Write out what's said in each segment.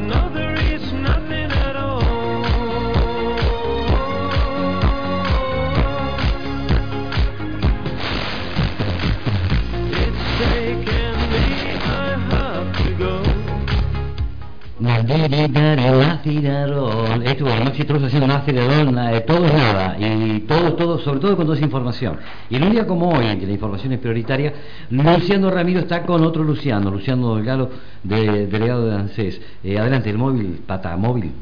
No. know Acelerador. Esto, bueno, Maxi Trozo haciendo un acelerador, eh, todo es nada, y todo, todo, sobre todo cuando es información. Y en un día como hoy, en que la información es prioritaria, Luciano Ramiro está con otro Luciano, Luciano Delgado, de, delegado de ANSES. Eh, adelante, el móvil, pata, móvil.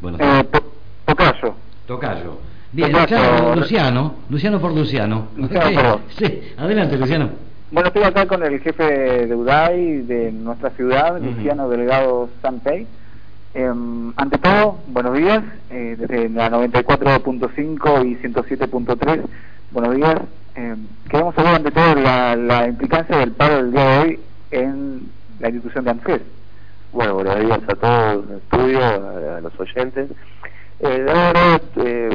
Bueno, Eh, to- tocayo. tocayo. Bien, Tocayo. claro, Luciano, Luciano por Luciano. Luciano Sí, adelante, Luciano. Bueno, estoy acá con el jefe de UDAI de nuestra ciudad. Luciano Delgado Santey. Em, ante todo, buenos días, eh, desde la 94.5 y 107.3, buenos días. Em, queremos saber ante todo la, implicancia del paro del día de hoy en la institución de ANSES. Bueno, buenos días a todos el estudio, a, a los oyentes. Eh, la verdad, eh,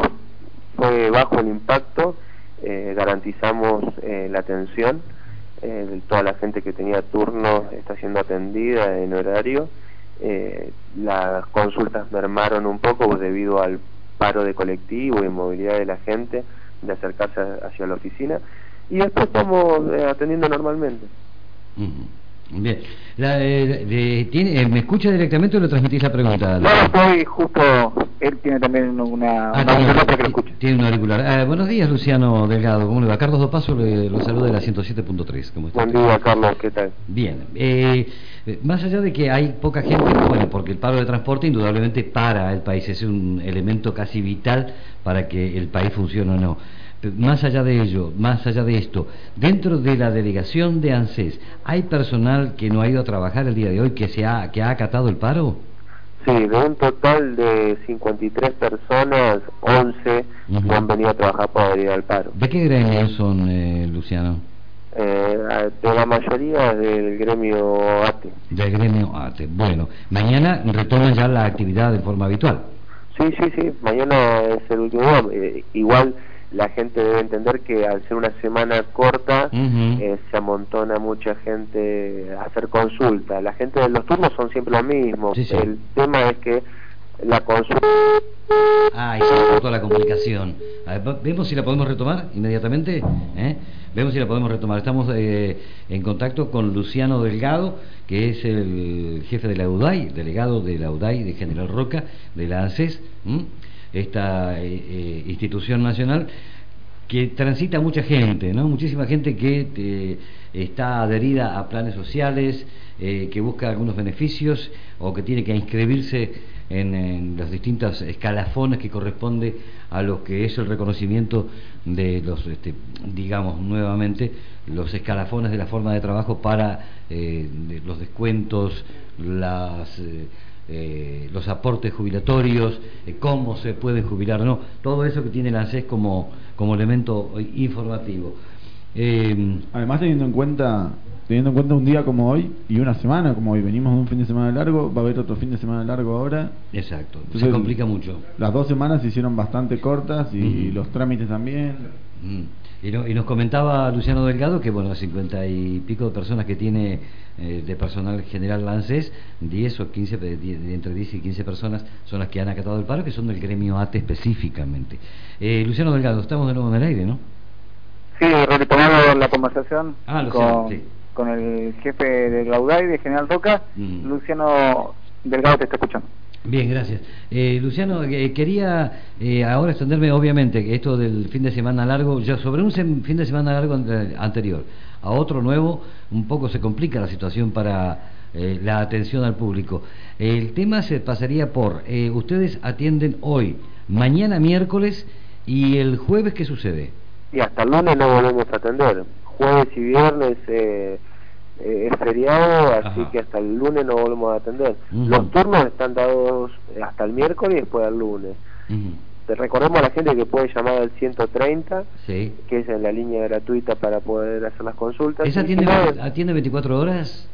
fue bajo el impacto, eh, garantizamos eh, la atención, eh, de toda la gente que tenía turno está siendo atendida en horario. Eh, las consultas mermaron un poco debido al paro de colectivo y movilidad de la gente de acercarse a- hacia la oficina y después estamos eh, atendiendo normalmente. Bien. La, eh, de- tiene, eh, ¿Me escucha directamente o le transmitís la pregunta? No, estoy justo, él tiene también una, Ah, una tiene, auricular para que lo escuche. tiene un auricular. Ah, buenos días, Luciano Delgado. ¿Cómo le va? Carlos Dopaso le, lo saluda de la 107.3. ¿Cómo está? Buen día, Carlos, ¿qué tal? Bien. Eh, eh, más allá de que hay poca gente, bueno, porque el paro de transporte indudablemente para el país, es un elemento casi vital para que el país funcione o no. Pero Más allá de ello, más allá de esto, dentro de la delegación de ANSES, ¿hay personal que no ha ido a trabajar el día de hoy que, se ha, que ha acatado el paro? Sí, de un total de 53 personas, 11 Ujú. no han venido a trabajar por adherir al paro. ¿De qué gremio son, eh, Luciano? Eh, de la mayoría del gremio ATE. Del gremio ATE. Bueno, mañana retoman ya la actividad de forma habitual. Sí, sí, sí, mañana es el último día. Eh, igual la gente debe entender que al ser una semana corta eh, se amontona mucha gente a hacer consulta. La gente de los turnos son siempre los mismos. Sí, sí. El tema es que la consulta... Ah, y se cortó la comunicación. Vemos si la podemos retomar inmediatamente. ¿eh? Vemos si la podemos retomar. Estamos eh, en contacto con Luciano Delgado, que es el jefe de la UDAI, delegado de la UDAI de General Roca, de la ANSES, esta eh, eh, institución nacional que transita mucha gente, ¿no? Muchísima gente que eh, está adherida a planes sociales, eh, que busca algunos beneficios o que tiene que inscribirse en, en los distintos escalafones que corresponde a lo que es el reconocimiento de los, este, digamos nuevamente, los escalafones de la forma de trabajo para eh, los descuentos, las eh, eh, los aportes jubilatorios, cómo se pueden jubilar no, todo eso que tiene el ANSES como, como elemento informativo. Además teniendo en cuenta teniendo en cuenta un día como hoy y una semana como hoy, venimos de un fin de semana largo, va a haber otro fin de semana largo ahora. exacto, se complica mucho. Las dos semanas se hicieron bastante cortas y los trámites también. Y, no- y nos comentaba Luciano Delgado que, bueno, 50 y pico de personas que tiene eh, de personal general ANSES, 10 o 15, eh, die- de entre 10 y 15 personas son las que han acatado el paro, que son del gremio ATE específicamente. Eh, Luciano Delgado, estamos de nuevo en el aire, ¿no? Sí, retomando la conversación Ah, Luciano, con, sí. Con el jefe de la UDAI de General Roca, Mm. Luciano Delgado te está escuchando. Bien, gracias. Eh, Luciano, eh, quería eh, ahora extenderme, obviamente, que esto del fin de semana largo, ya sobre un sem- fin de semana largo ante- anterior a otro nuevo, un poco se complica la situación para eh, la atención al público. El tema se pasaría por, eh, ustedes atienden hoy, mañana miércoles y el jueves, ¿qué sucede? y hasta el lunes no volvemos a atender. Jueves y viernes eh, eh, es feriado, así Ajá. que hasta el lunes no volvemos a atender. Los turnos están dados hasta el miércoles y después al lunes. Te recordemos a la gente que puede llamar al 130, Sí. que es en la línea gratuita para poder hacer las consultas. ¿Esa atiende, no, atiende 24 horas?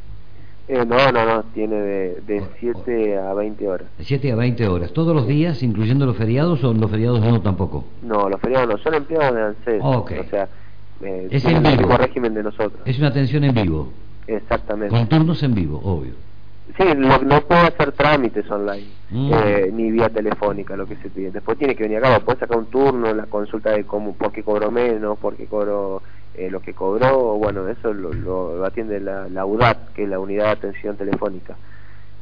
eh, no, no, no, tiene de, de O- 7 a 20 horas. De 7 a 20 horas. ¿Todos los días, incluyendo los feriados o los feriados no tampoco? No, los feriados no, son empleados de ANSES. Ok. O sea, eh, Es en vivo. régimen de nosotros. Es una atención en vivo, Exactamente. con turnos en vivo, obvio. Sí, no, no puedo hacer trámites online, Mm. eh, ni vía telefónica, lo que se pide. Después tiene que venir acá, puede sacar un turno, la consulta de cómo, por qué cobró menos, por qué cobró eh, lo que cobró, bueno, eso lo, lo atiende la, la UDAT, que es la Unidad de Atención Telefónica,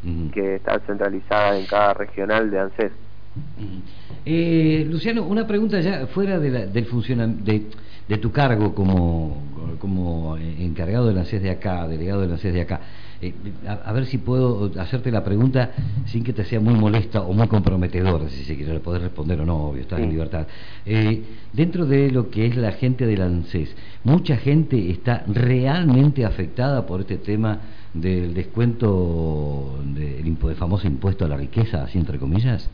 Ujú. que está centralizada en cada regional de ANSES. Ujú. Eh, Luciano, una pregunta ya fuera de la- del funcionam- de, de tu cargo como, como encargado de la CES de acá, delegado de la CES de acá. Eh, a, a ver si puedo hacerte la pregunta sin que te sea muy molesta o muy comprometedora, si se quiere, la podés responder o no, obvio, estás en libertad. Eh, dentro de lo que es la gente del ANSES, ¿mucha gente está realmente afectada por este tema del descuento del famoso impuesto a la riqueza, así entre comillas?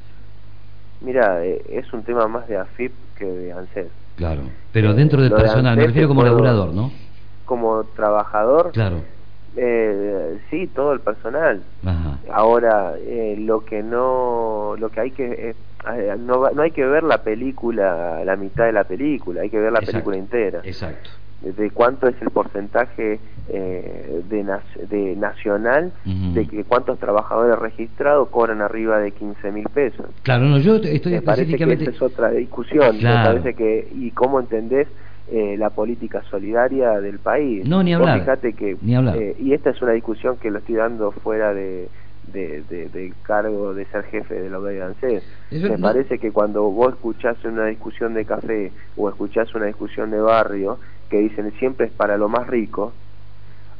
Mira, eh, es un tema más de AFIP que de ANSES. Claro, pero dentro del personal, me refiero como laburador, ¿no? Como trabajador, Claro, eh, sí, todo el personal. ajá, Ahora, eh, lo que no, lo que hay que, eh, no, no hay que ver la película, la mitad de la película, hay que ver la Exacto. película entera. exacto. De cuánto es el porcentaje eh, de, de nacional, de que cuántos trabajadores registrados cobran arriba de 15 mil pesos. Claro, no, yo estoy Me parece que específicamente... esa es otra discusión. Claro. Me parece que, y cómo entendés eh, la política solidaria del país. No, ni Vos hablar, fijate que, ni hablar. eh, y esta es una discusión que lo estoy dando fuera de, de, de- del cargo de ser jefe de la UDA de ANSES. Es Me no- parece que cuando vos escuchás una discusión de café o escuchás una discusión de barrio que dicen siempre es para lo más rico,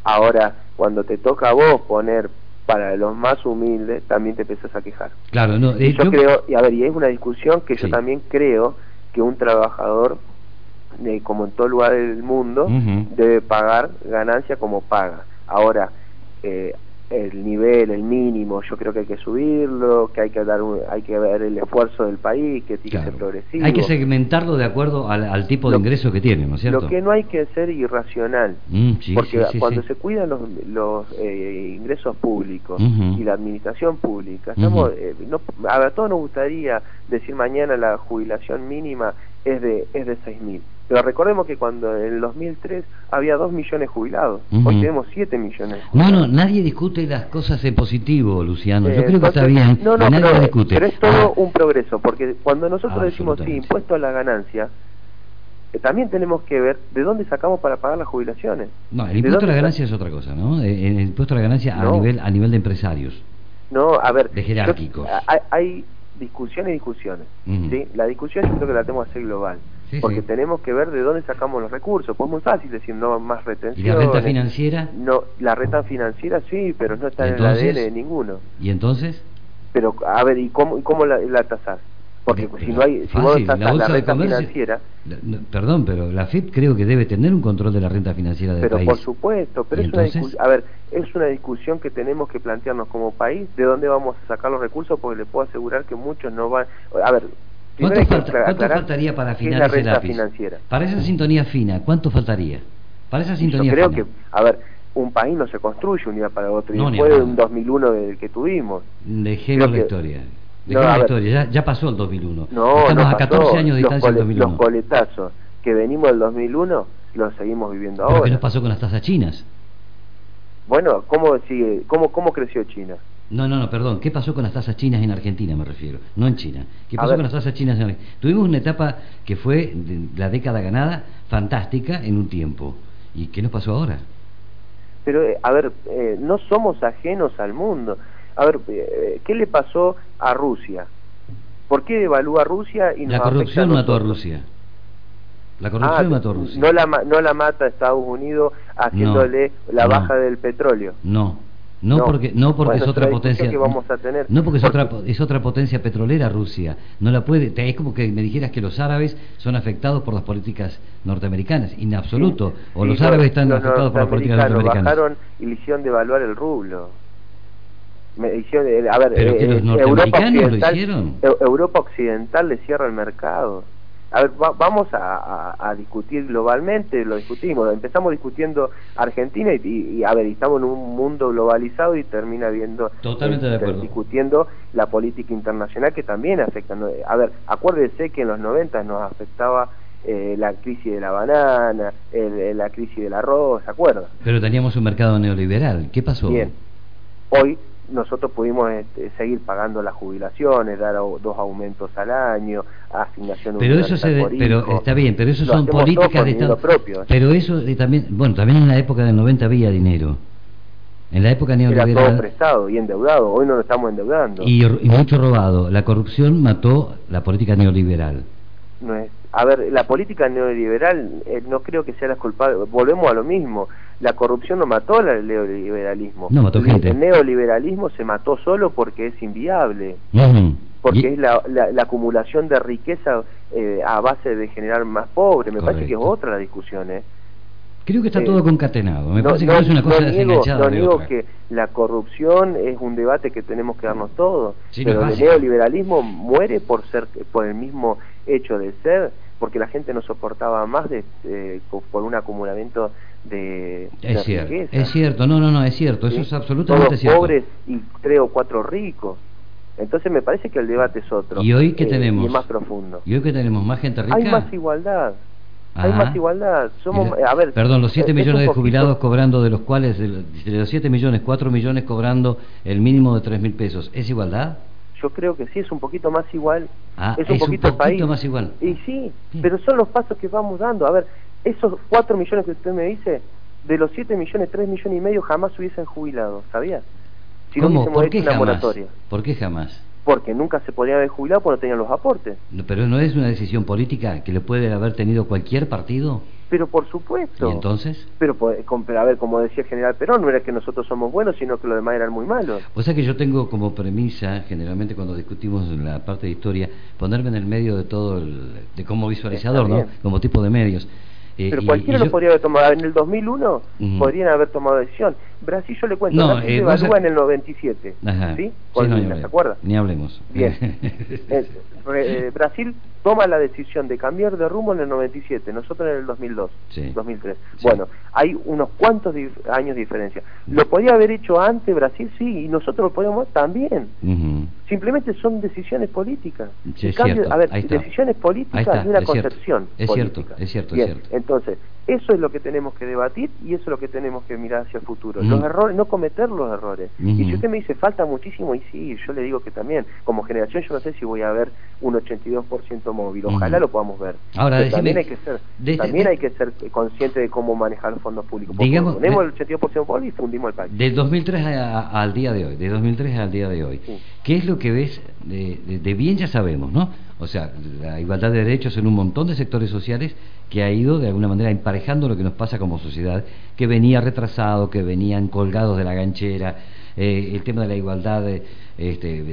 ahora cuando te toca a vos poner para los más humildes, también te empezás a quejar. Claro, no, Y eh, yo, yo- creo, y a ver, y es una discusión que yo también creo que un trabajador, eh, como en todo lugar del mundo, debe pagar ganancia como paga. Ahora, eh, el nivel, el mínimo, yo creo que hay que subirlo, que hay que dar, un- hay que ver el esfuerzo del país, que tiene claro. que ser progresivo. Hay que segmentarlo de acuerdo al, al tipo de Lo- ingreso que tiene, ¿no es cierto? Lo que no hay que ser irracional. Mm, sí, porque sí, sí, cuando se cuidan los, los eh, ingresos públicos y la administración pública, estamos, Ujú. eh, no, a todos nos gustaría decir mañana la jubilación mínima es de es de 6.000. Pero recordemos que cuando en el 2003 había 2 millones jubilados, hoy tenemos 7 millones. No, no, nadie discute las cosas en positivo, Luciano. Yo Eh, creo que está bien. No, no, y nadie pero, discute. pero es todo Ah, un progreso, porque cuando nosotros decimos sí, impuesto a la ganancia, eh, también tenemos que ver de dónde sacamos para pagar las jubilaciones. No, el ¿De impuesto a la ganancia es otra cosa, ¿no? Eh, El impuesto a la ganancia a nivel a nivel de empresarios. No, a ver, De yo- jerárquicos. hay, hay discusiones y discusiones. ¿sí? La discusión yo creo que la tenemos que hacer global. Sí, porque sí. tenemos que ver de dónde sacamos los recursos. Pues es muy fácil decir no más ¿Y retención. la renta financiera? No, la renta financiera sí, pero no está en el ADN de ninguno. ¿Y entonces? Pero, a ver, ¿y cómo, y cómo la, la tasás? Porque Pero si no hay, si fácil, la la, renta comercio- financiera, La- no, Perdón, pero la FIP creo que debe tener un control de la renta financiera del pero país. por supuesto, pero ¿Y es una discusión, a ver, es una discusión que tenemos que plantearnos como país, de dónde vamos a sacar los recursos, porque le puedo asegurar que muchos no van, a ver, ¿Cuánto, hay que falta- aclarar cuánto faltaría para es afinar la ese lápiz? financiera. Para esa sintonía fina, ¿cuánto faltaría? Para esa Y sintonía Yo creo fina. que, a ver, un país no se construye un día para otro, y No, ni después de un 2001 del que tuvimos. Dejemos la que- historia. No, Dejemos a la historia. Ya, ya pasó el 2001. No, Estamos no a 14 pasó. años de los, distancia del cole- los 2001. coletazos que venimos del 2001 los seguimos viviendo ¿Pero ahora. qué nos pasó con las tasas chinas? Bueno, ¿cómo sigue? ¿Cómo cómo creció China? No, no, no, perdón. ¿Qué pasó con las tasas chinas en Argentina, me refiero? No en China. ¿Qué A pasó con las tasas chinas en Argentina? Tuvimos una etapa que fue de la década ganada, fantástica en un tiempo. ¿Y qué nos pasó ahora? Pero, eh, a ver, eh, no somos ajenos al mundo. A ver, eh, ¿qué le pasó a Rusia? ¿Por qué devalúa Rusia y nos La corrupción mató a? Rusia. La corrupción Ah, mató a Rusia. No la, no la mata Estados Unidos haciéndole la no. baja del petróleo. No, no, No. porque no porque Bueno, es otra potencia. que vamos a tener. No porque es otra es otra potencia petrolera Rusia. No la puede. Es como que me dijeras que los árabes son afectados por las políticas norteamericanas. En absoluto. Sí, o sí, los árabes están los afectados por las políticas norteamericanas. bajaron y le hicieron devaluar el rublo. Me hicieron, eh, a ver, Pero que los norteamericanos lo Occidental, hicieron. Eu- Europa Occidental le cierra el mercado. A ver, va- vamos a, a- a discutir globalmente, lo discutimos, empezamos discutiendo Argentina y, y- y, a ver, estamos en un mundo globalizado y termina viendo Totalmente de acuerdo. discutiendo la política internacional que también afecta. A ver, acuérdese que en los 90 nos afectaba eh, la crisis de la banana, el- el- la crisis del arroz, ¿se acuerda? Pero teníamos un mercado neoliberal. ¿Qué pasó? Bien. Hoy nosotros pudimos este, seguir pagando las jubilaciones, dar dos aumentos al año, asignación Pero eso se de- pero está bien, pero eso Lo son políticas de Estado. propio. Pero eso también, bueno, también en la época del 90 había dinero. En la época Era todo neoliberal prestado y endeudado, hoy no lo estamos endeudando. y, y mucho robado. La corrupción mató la política neoliberal. No es, a ver, la política neoliberal eh, no creo que sea la culpable. Volvemos a lo mismo. La corrupción no mató al neoliberalismo. No, mató gente. el neoliberalismo se mató solo porque es inviable. Porque Y- es la, la, la acumulación de riqueza eh, a base de generar más pobres. Me parece que es otra la discusión, ¿eh? Creo que está eh, todo concatenado. Me parece que no es una cosa no niego, no otra. que la corrupción es un debate que tenemos que darnos todos, Sí, no pero el neoliberalismo muere por ser por el mismo hecho de ser, porque la gente no soportaba más de eh, por un acumulamiento de, cierto, riqueza. es cierto, no, no, no, es cierto, eso es absolutamente Todos cierto. pobres y tres o cuatro ricos. Entonces me parece que el debate es otro. ¿Y hoy qué eh, tenemos? Y más profundo. ¿Y hoy que tenemos más gente rica? Hay más igualdad. Hay Ah. más igualdad. Somos, a ver, Perdón, los 7 eh, es millones de jubilados cobrando, de los cuales, de los- de los 7 millones, 4 millones cobrando el mínimo de 3 mil pesos. ¿Es igualdad? Yo creo que sí, es un poquito más igual. Ah, es un es un poquito, país. más igual. Y sí, Bien. pero son los pasos que vamos dando. A ver, esos 4 millones que usted me dice, de los 7 millones, 3 millones y medio jamás se hubiesen jubilado, ¿sabía? Si no ¿Cómo? hubiésemos ¿Por qué una jamás? moratoria. ¿Por qué jamás? Porque nunca se podían haber jubilado porque no tenían los aportes. No, Pero no es una decisión política que le puede haber tenido cualquier partido. Pero por supuesto. ¿Y entonces? Pero, pues, pero, a ver, como decía general Perón, no era que nosotros somos buenos, sino que los demás eran muy malos. O sea que yo tengo como premisa, generalmente cuando discutimos la parte de historia, ponerme en el medio de todo, el, de como visualizador, ¿no? Como tipo de medios. Eh, Pero y- cualquiera y lo yo- podría haber tomado. En el 2001 Ujú. podrían haber tomado decisión. Brasil, yo le cuento, No, Brasil eh, se evalúa en el 97. Ajá. ¿Sí? Sí, no, Lula, ¿se acuerda? Ni hablemos. Bien. Eh, re- eh, Brasil toma la decisión de cambiar de rumbo en el 97, nosotros en el 2002, Sí. 2003. Sí. Bueno, hay unos cuantos dif- años de diferencia. ¿Lo podía haber hecho antes Brasil? Sí, y nosotros lo podíamos también. Simplemente son decisiones políticas. Sí, cambio- cierto. a ver, decisiones políticas y una es cierto. concepción Es cierto, política. es cierto, es cierto. Entonces, eso es lo que tenemos que debatir y eso es lo que tenemos que mirar hacia el futuro. Los errores, no cometer los errores. Y si usted me dice falta muchísimo, y sí, yo le digo que también, como generación, yo no sé si voy a ver un 82% móvil. Ojalá lo podamos ver. Ahora, decime, también hay que ser, de- también de- hay que ser consciente de cómo manejar los fondos públicos. Porque Digamos, ponemos de- el 82% móvil y fundimos el país. Del 2003 a- a- al día de hoy, de 2003 al día de hoy, Sí. ¿qué es lo que ves de, de- de bien ya sabemos, ¿no? O sea, la igualdad de derechos en un montón de sectores sociales que ha ido de alguna manera emparejando lo que nos pasa como sociedad, que venía retrasado, que venían colgados de la ganchera, eh, el tema de la igualdad de, este,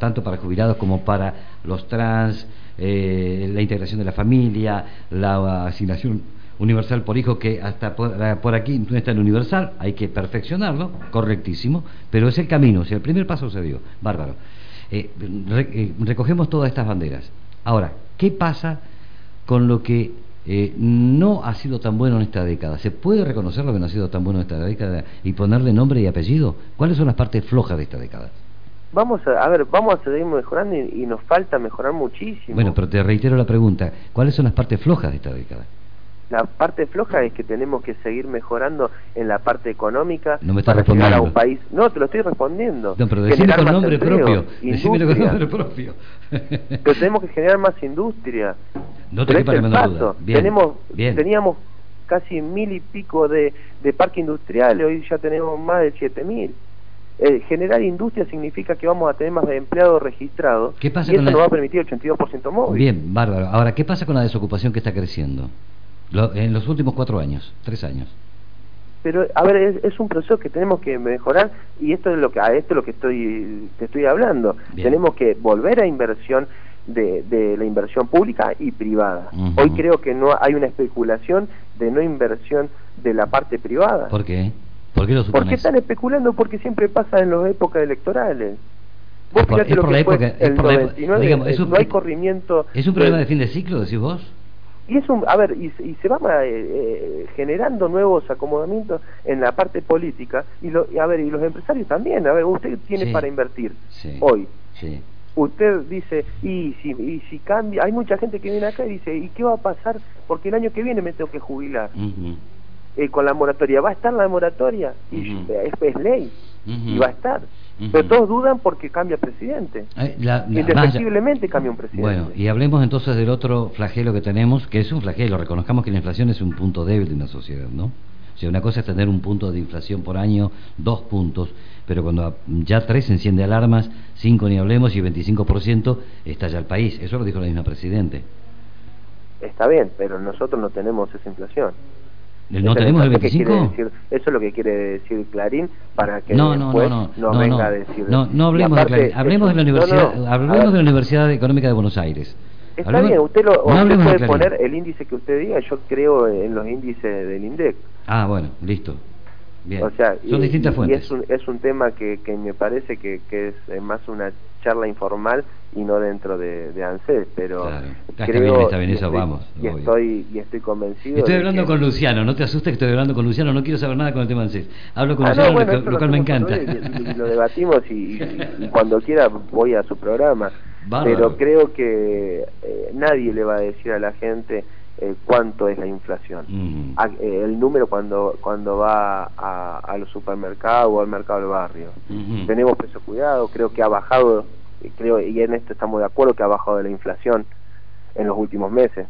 tanto para jubilados como para los trans, eh, la integración de la familia, la asignación universal por hijo que hasta por, por aquí no está en universal, hay que perfeccionarlo, correctísimo, pero es el camino, o el primer paso se dio, bárbaro. Eh, re- eh, recogemos todas estas banderas. Ahora, ¿qué pasa con lo que eh, no ha sido tan bueno en esta década? ¿Se puede reconocer lo que no ha sido tan bueno en esta década y ponerle nombre y apellido? ¿Cuáles son las partes flojas de esta década? Vamos a, a ver, vamos a seguir mejorando y, y nos falta mejorar muchísimo. Bueno, pero te reitero la pregunta, ¿cuáles son las partes flojas de esta década? La parte floja es que tenemos que seguir mejorando en la parte económica No me estás para llegar a respondiendo. un país. No, te lo estoy respondiendo. No, pero decime Generar con nombre propio, decime con nombre propio. Pero tenemos que generar más industria. No te Pero es el paso. duda. Bien, Tenemos, bien. Teníamos casi mil y pico de, de parques industriales, hoy ya tenemos más de siete mil. Eh, generar industria significa que vamos a tener más de empleados registrados ¿Qué pasa y eso con la- nos va a permitir el 82% móvil. Bien, bárbaro. Ahora, ¿qué pasa con la desocupación que está creciendo? Lo- en los últimos cuatro años, tres años. Pero, a ver, es, es un proceso que tenemos que mejorar y esto es lo que a esto es lo que estoy te estoy hablando. Bien. Tenemos que volver a inversión de, de la inversión pública y privada. Hoy creo que no hay una especulación de no inversión de la parte privada. ¿Por qué? ¿Por qué lo ¿Por qué están especulando? Porque siempre pasa en las épocas electorales. Vos Es por- es lo por que la época- es por la época- 99, digamos, es un- no hay corrimiento. ¿Es un problema de fin de ciclo, decís vos? Y es un, a ver, y, se- y se van eh, eh, generando nuevos acomodamientos en la parte política y, lo, y a ver, y los empresarios también. A ver, usted tiene Sí. para invertir Sí. hoy. Sí. Usted dice, y si, y si cambia, hay mucha gente que viene acá y dice, ¿y qué va a pasar? Porque el año que viene me tengo que jubilar. Eh, con la moratoria, ¿va a estar la moratoria? Y es, es ley. y va a estar. Pero todos dudan porque cambia presidente. Eh, la- la- Indefectiblemente cambia un presidente. Bueno, y hablemos entonces del otro flagelo que tenemos, que es un flagelo. Reconozcamos que la inflación es un punto débil de una sociedad, ¿no? O sea, una cosa es tener un punto de inflación por año, dos puntos, pero cuando ya tres enciende alarmas, cinco ni hablemos y 25% estalla el país. Eso lo dijo la misma Presidente. Está bien, pero nosotros no tenemos esa inflación. ¿No Eso es tenemos el lo que quiere 25? decir- eso es lo que quiere decir Clarín para que No, no, después no, no, no, venga no, a decir. no, no hablemos de Clarín, hablemos de la Universidad, hablemos ver, de la Universidad Económica de Buenos Aires. Está Hablemos- bien, usted, lo, usted puede poner el índice que usted diga, yo creo en los índices del INDEC. Ah, bueno, listo. Bien. O sea, Son y- distintas y fuentes. es un, es un tema que, que me parece que, que es eh, más una charla informal y no dentro de, de ANSES, pero Claro. Está creo bien, está bien, y eso estoy- vamos, Y obvio. estoy, y estoy convencido. Estoy hablando que- con Luciano, no te asustes que estoy hablando con Luciano, no quiero saber nada con el tema ANSES. Hablo con Ah, Luciano, no, bueno, lo, cual me encanta. y, y lo debatimos y, y- y cuando quiera voy a su programa. Bárbaro. Pero creo que eh, nadie le va a decir a la gente eh, cuánto es la inflación. Mm. A- eh, el número cuando cuando va a, a los supermercados o al mercado del barrio. Ujú. Tenemos precio cuidado, creo que ha bajado, creo y en esto estamos de acuerdo que ha bajado la inflación en los últimos meses.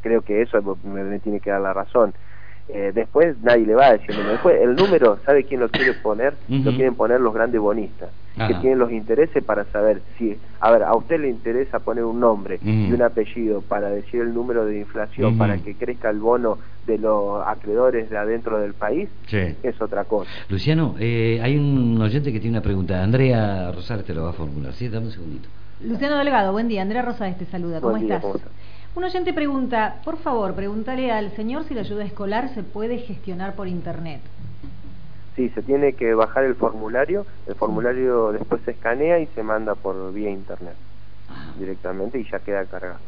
Creo que eso me, me tiene que dar la razón. Eh, después nadie le va a decir el número. Después, el número, ¿sabe quién lo quiere poner? Lo quieren poner los grandes bonistas, que tienen los intereses para saber si, a ver, a usted le interesa poner un nombre y un apellido para decir el número de inflación, para que crezca el bono de los acreedores de adentro del país, Sí. es otra cosa. Luciano, eh, hay un oyente que tiene una pregunta. Andrea Rosales te lo va a formular. Sí, dame un segundito. Luciano Delgado, buen día. Andrea Rosales te saluda. ¿Cómo Buen día, estás? ¿cómo estás? Un oyente pregunta, por favor, pregúntale al señor si la ayuda escolar se puede gestionar por internet. Sí, se tiene que bajar el formulario, el formulario después se escanea y se manda por vía internet Ah, directamente y ya queda cargado.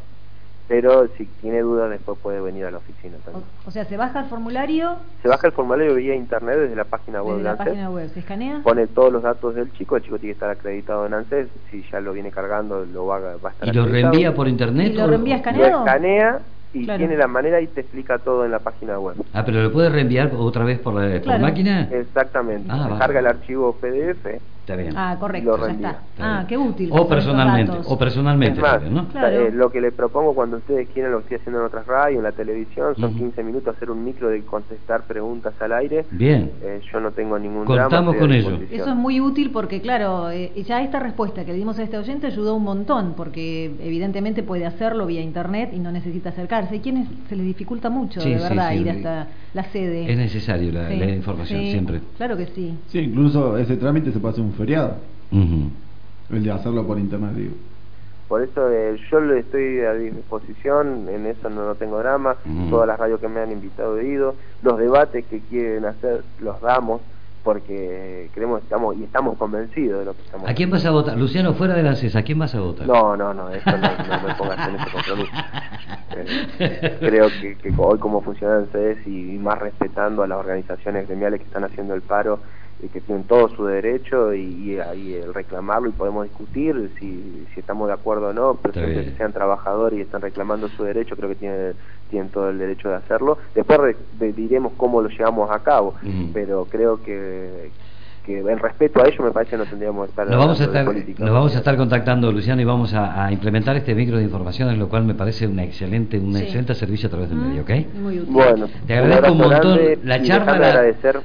Pero si tiene dudas después puede venir a la oficina O, también. o sea, se baja el formulario Se baja el formulario vía internet desde la página web desde de la ANSES, página web, se escanea. pone todos los datos del chico, el chico tiene que estar acreditado en ANSES, si ya lo viene cargando lo va, a- va a estar ¿Y lo reenvía por internet? ¿Y lo reenvía escaneado? Lo escanea y Claro. tiene la manera y te explica todo en la página web. Ah, pero lo puede reenviar otra vez por, la, por Claro. máquina. Exactamente. Ah, carga el archivo PDF. Está bien. Ah, Lo correcto, ya está. Está Ah, bien. qué útil. O personalmente, o personalmente más, ¿no? Claro. eh, lo que le propongo cuando ustedes quieren, lo que estoy haciendo en otras radios, en la televisión, son Ujú. 15 minutos hacer un micro de contestar preguntas al aire. Bien. Eh, yo no tengo ningún Contamos drama. con ello. Eso es muy útil porque, claro, eh, ya esta respuesta que le dimos a este oyente ayudó un montón, porque evidentemente puede hacerlo vía internet y no necesita acercarse. Hay quienes se les dificulta mucho, Sí, de verdad, sí. ir hasta la sede. Es necesario la, Sí, la información sí, siempre. Claro que sí. Sí, incluso ese trámite se hacer un feriado, Ujú. el de hacerlo por internet, digo. Por eso eh, yo le estoy a disposición, en eso no, no tengo drama. Todas las radios que me han invitado he ido. Los debates que quieren hacer los damos porque creemos estamos y estamos convencidos de lo que estamos ¿A quién vas a votar? Luciano, fuera de la CESA, ¿a quién vas a votar? No, no, no, eso no, no me pongas en ese compromiso. Eh, creo que, que hoy como funcionan CES y más respetando a las organizaciones gremiales que están haciendo el paro que tienen todo su derecho y, y ahí el reclamarlo y podemos discutir si, si estamos de acuerdo o no, pero siempre que sean trabajadores y están reclamando su derecho, creo que tienen, tienen todo el derecho de hacerlo. Después re- de- diremos cómo lo llevamos a cabo, pero creo que, que en respeto a ello me parece que no tendríamos que estar Nos vamos, a estar, política. nos vamos a estar contactando, Luciano, y vamos a, a implementar este micro de informaciones, lo cual me parece una excelente, un Sí. excelente servicio a través del Mm, medio, ¿ok? Muy útil. Bueno, Te agradezco un montón grande la y charla, agradecer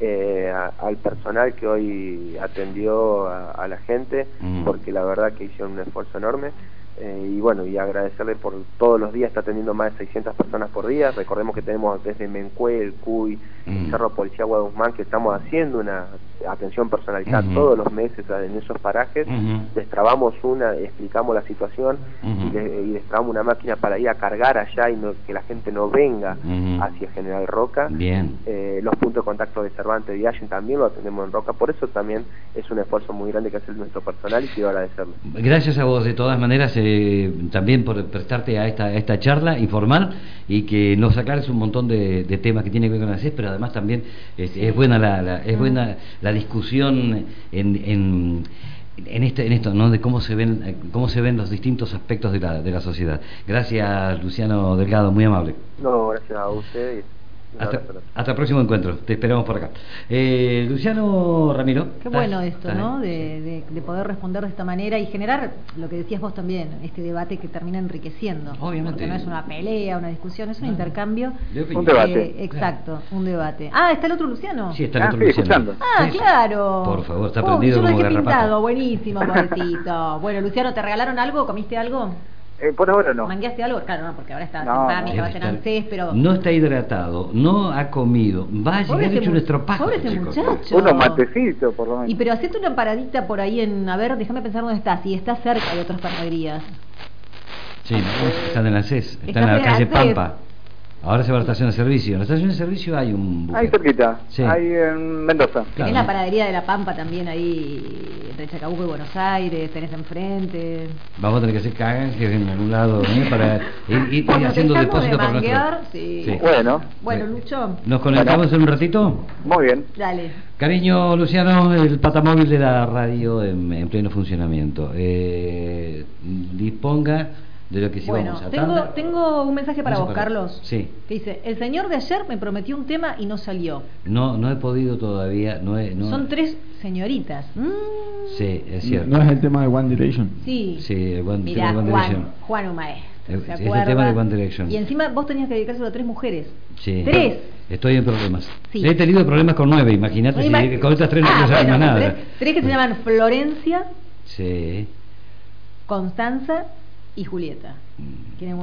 eh, a- al personal que hoy atendió a, a la gente, Mm. porque la verdad que hicieron un esfuerzo enorme. Eh, y bueno, y agradecerle por todos los días, está atendiendo más de 600 personas por día. Recordemos que tenemos desde Mencue, el CUI, Mm. Cerro Policía Guaduzmán, que estamos haciendo una atención personalizada todos los meses en esos parajes. Destrabamos una, explicamos la situación y, y destrabamos una máquina para ir a cargar allá y no- que la gente no venga hacia General Roca. Bien. Eh, los puntos de contacto de Cervantes y Allen también lo atendemos en Roca, por eso también es un esfuerzo muy grande que hace nuestro personal y quiero agradecerlo. Gracias a vos, de todas maneras, eh, también por prestarte a esta, a esta charla informal y que nos aclares un montón de, de temas que tienen que ver con la CES, pero además también este, es buena la, la- es buena la discusión en, en, en este, en esto, ¿no? De cómo se ven, cómo se ven los distintos aspectos de la, de la sociedad. Gracias, Luciano Delgado, muy amable. No, gracias a ustedes. Hasta, hasta el próximo encuentro, te esperamos por acá. Eh, Luciano Ramiro. Qué bueno esto, ¿Estás ¿no? De, de- de poder responder de esta manera y generar lo que decías vos también, este debate que termina enriqueciendo. Obviamente. Porque no es una pelea, una discusión, es un No, intercambio. De opinión. Un debate. Eh, exacto, un debate. Ah, ¿está el otro Luciano? Sí, está el Ah, otro sí, Luciano. escuchando. Ah, claro. Por favor, está Oh, prendido yo lo dejé pintado, buenísimo, pobrecito. bueno, Luciano, ¿te regalaron algo? ¿Comiste algo? Eh, por ahora no. ¿Mangueaste algo? Claro, no, porque ahora está No, en PAMI, no. va a tener ANSES, pero... No está hidratado, no ha comido, va a llegar hecho un estropajo. pobre ese chicos. muchacho. Unos matecitos, por lo menos. Y pero hacete una paradita por ahí en, a ver, déjame pensar dónde está, si está cerca de otras panaderías. Sí, no, están en la CES, están Está en la calle CES. Pampa. Ahora se va a la estación de servicio. En la estación de servicio hay un buffet. Ahí cerquita, Sí. ahí en Mendoza. Claro. Tenés la panadería de La Pampa también ahí, entre Chacabuco y Buenos Aires, tenés enfrente. Vamos a tener que hacer canje en algún lado ¿eh? para ir, ir Cuando haciendo dejamos de depósito para manguear, nuestro. sí. Bueno, Bueno, Lucho, ¿Nos conectamos en un ratito? muy bien. dale. Cariño, Luciano, el patamóvil de la radio en, en pleno funcionamiento. Eh, disponga de lo que sí Bueno, vamos a tengo, tanda. tengo un mensaje para No vos, Carlos. Sí. Que dice, el señor de ayer me prometió un tema y no salió. No, no he podido todavía. No he, no, Son tres señoritas. Mm. Sí, es cierto. No es el tema de One Direction. Sí. Sí, el One- Mirá, tema de One Juan, Direction. Juan maestro. Es- ¿se es el tema de One Direction. Y encima vos tenías que dedicárselo a tres mujeres. Sí. Tres. Estoy en problemas. Sí. He tenido problemas con nueve, imagínate, Ima- si con estas tres no Ah, quiero saber bueno, nada. Tres, tres que se llaman Florencia, Sí. Constanza y Julieta. Tienen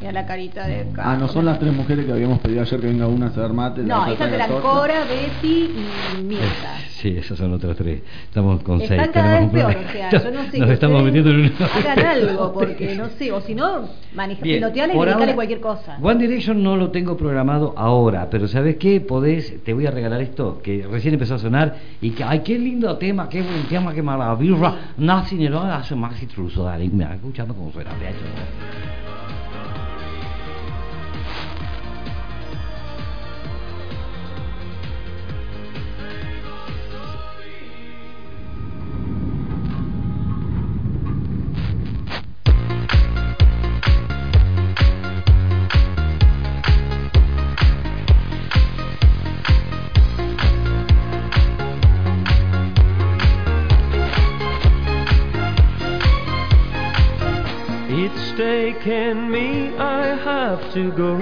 buen... Mira la carita de Ah, no son las tres mujeres que habíamos pedido ayer que venga una a hacer mate. No, esas eran. Cora, Betty y Mirta. Sí, esas son otras tres. Estamos con Están seis. cada vez peor, o sea, yo no sé. Nos estamos metiendo en un... Hagan algo, porque no sé, o si no, maneja, piloteale y dedicale cualquier cosa. One Direction no lo tengo programado ahora, pero ¿sabes qué? Podés, te voy a regalar esto, que recién empezó a sonar, y que, ay, qué lindo tema, qué buen tema, qué maravilla. Nazi ni lo hace Maxi Truso, dale, mira, escuchando cómo suena, de to go.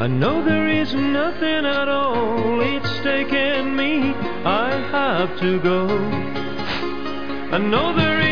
I know there is nothing at all. It's taken me, I have to go. I know there